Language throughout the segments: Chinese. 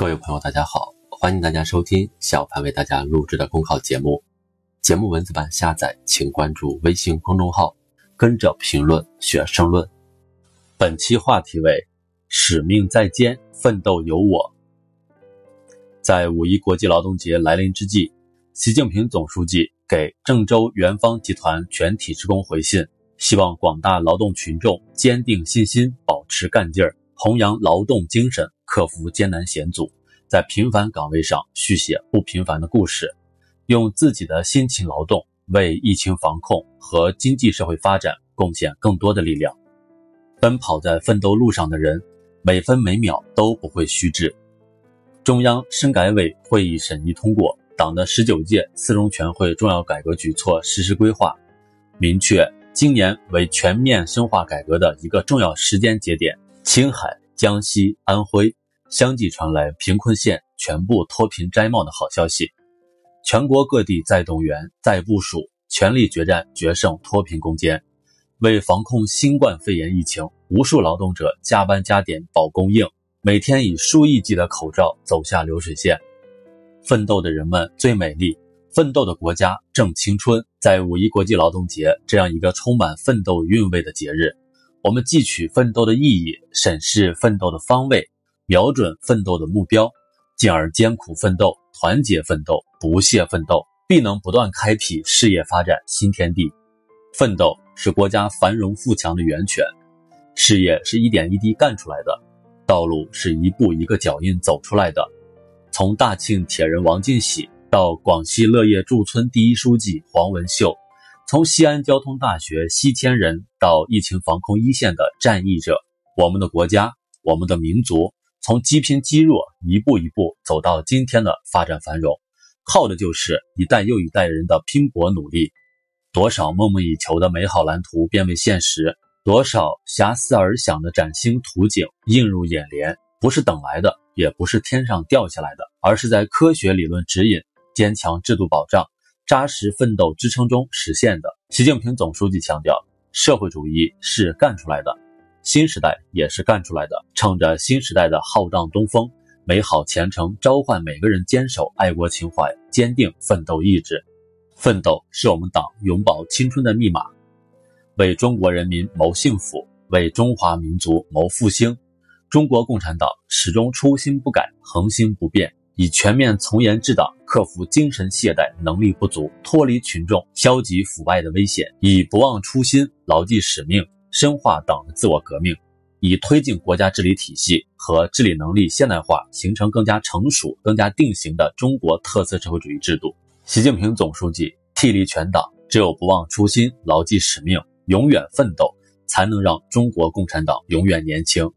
各位朋友，大家好，欢迎大家收听小潘为大家录制的公考节目。节目文字版下载，请关注微信公众号“跟着评论学申论”。本期话题为“使命在肩，奋斗有我”。在五一国际劳动节来临之际，习近平总书记给郑州元方集团全体职工回信，希望广大劳动群众坚定信心，保持干劲儿，弘扬劳动精神。克服艰难险阻，在平凡岗位上续写不平凡的故事，用自己的辛勤劳动为疫情防控和经济社会发展贡献更多的力量。奔跑在奋斗路上的人，每分每秒都不会虚掷。中央深改委会议审议通过党的十九届四中全会重要改革举措实施规划，明确今年为全面深化改革的一个重要时间节点。青海、江西、安徽。相继传来贫困县全部脱贫摘帽的好消息，全国各地在动员、在部署，全力决战决胜脱贫攻坚。为防控新冠肺炎疫情，无数劳动者加班加点保供应，每天以数亿计的口罩走下流水线。奋斗的人们最美丽，奋斗的国家正青春。在五一国际劳动节这样一个充满奋斗韵味的节日，我们汲取奋斗的意义，审视奋斗的方位。瞄准奋斗的目标，进而艰苦奋斗、团结奋斗、不懈奋斗，必能不断开辟事业发展新天地。奋斗是国家繁荣富强的源泉，事业是一点一滴干出来的，道路是一步一个脚印走出来的。从大庆铁人王进喜到广西乐业驻村第一书记黄文秀，从西安交通大学西迁人到疫情防控一线的战役者，我们的国家，我们的民族。从积贫积弱一步一步走到今天的发展繁荣，靠的就是一代又一代人的拼搏努力。多少梦寐以求的美好蓝图变为现实，多少遐思而想的崭新图景映入眼帘。不是等来的，也不是天上掉下来的，而是在科学理论指引、坚强制度保障、扎实奋斗支撑中实现的。习近平总书记强调，社会主义是干出来的。新时代也是干出来的，乘着新时代的浩荡东风，美好前程召唤每个人坚守爱国情怀，坚定奋斗意志。奋斗是我们党永葆青春的密码，为中国人民谋幸福，为中华民族谋复兴。中国共产党始终初心不改，恒心不变，以全面从严治党，克服精神懈怠、能力不足，脱离群众消极腐败的危险，以不忘初心，牢记使命。深化党的自我革命，以推进国家治理体系和治理能力现代化，形成更加成熟、更加定型的中国特色社会主义制度。习近平总书记替力全党，只有不忘初心、牢记使命、永远奋斗，才能让中国共产党永远年轻。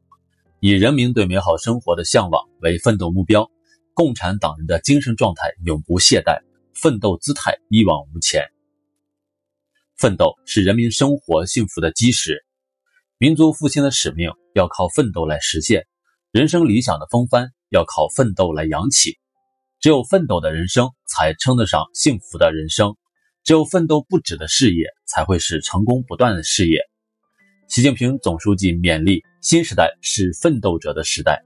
以人民对美好生活的向往为奋斗目标，共产党人的精神状态永不懈怠，奋斗姿态一往无前。奋斗是人民生活幸福的基石，民族复兴的使命要靠奋斗来实现，人生理想的风帆要靠奋斗来扬起。只有奋斗的人生才称得上幸福的人生，只有奋斗不止的事业才会是成功不断的事业。习近平总书记勉励：新时代是奋斗者的时代，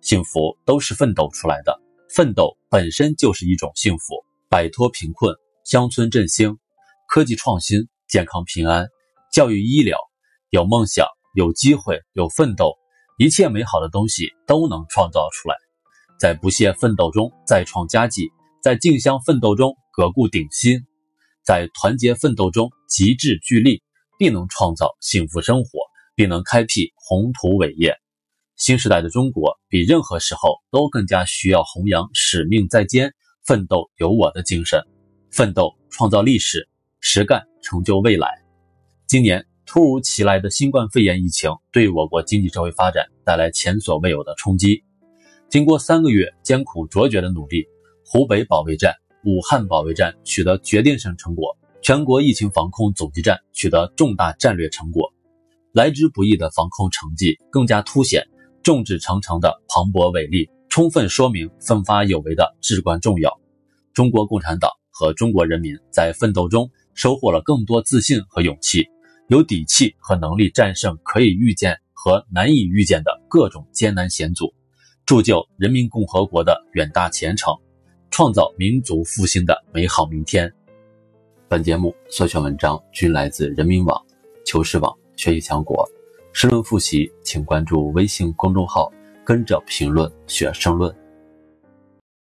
幸福都是奋斗出来的，奋斗本身就是一种幸福。摆脱贫困，乡村振兴。科技创新、健康平安、教育医疗，有梦想、有机会、有奋斗，一切美好的东西都能创造出来。在不懈奋斗中再创佳绩，在竞相奋斗中革故鼎新，在团结奋斗中极致聚力，必能创造幸福生活，并能开辟宏图伟业。新时代的中国比任何时候都更加需要弘扬使命在肩、奋斗有我的精神，奋斗创造历史。实干成就未来。今年突如其来的新冠肺炎疫情对我国经济社会发展带来前所未有的冲击。经过三个月艰苦卓绝的努力，湖北保卫战、武汉保卫战取得决定性成果，全国疫情防控阻击战取得重大战略成果。来之不易的防控成绩更加凸显众志成城的磅礴伟力，充分说明奋发有为的至关重要。中国共产党和中国人民在奋斗中。收获了更多自信和勇气，有底气和能力战胜可以预见和难以预见的各种艰难险阻，铸就人民共和国的远大前程，创造民族复兴的美好明天。本节目所选文章均来自人民网、求是网、学习强国。申论复习，请关注微信公众号“跟着评论学申论”。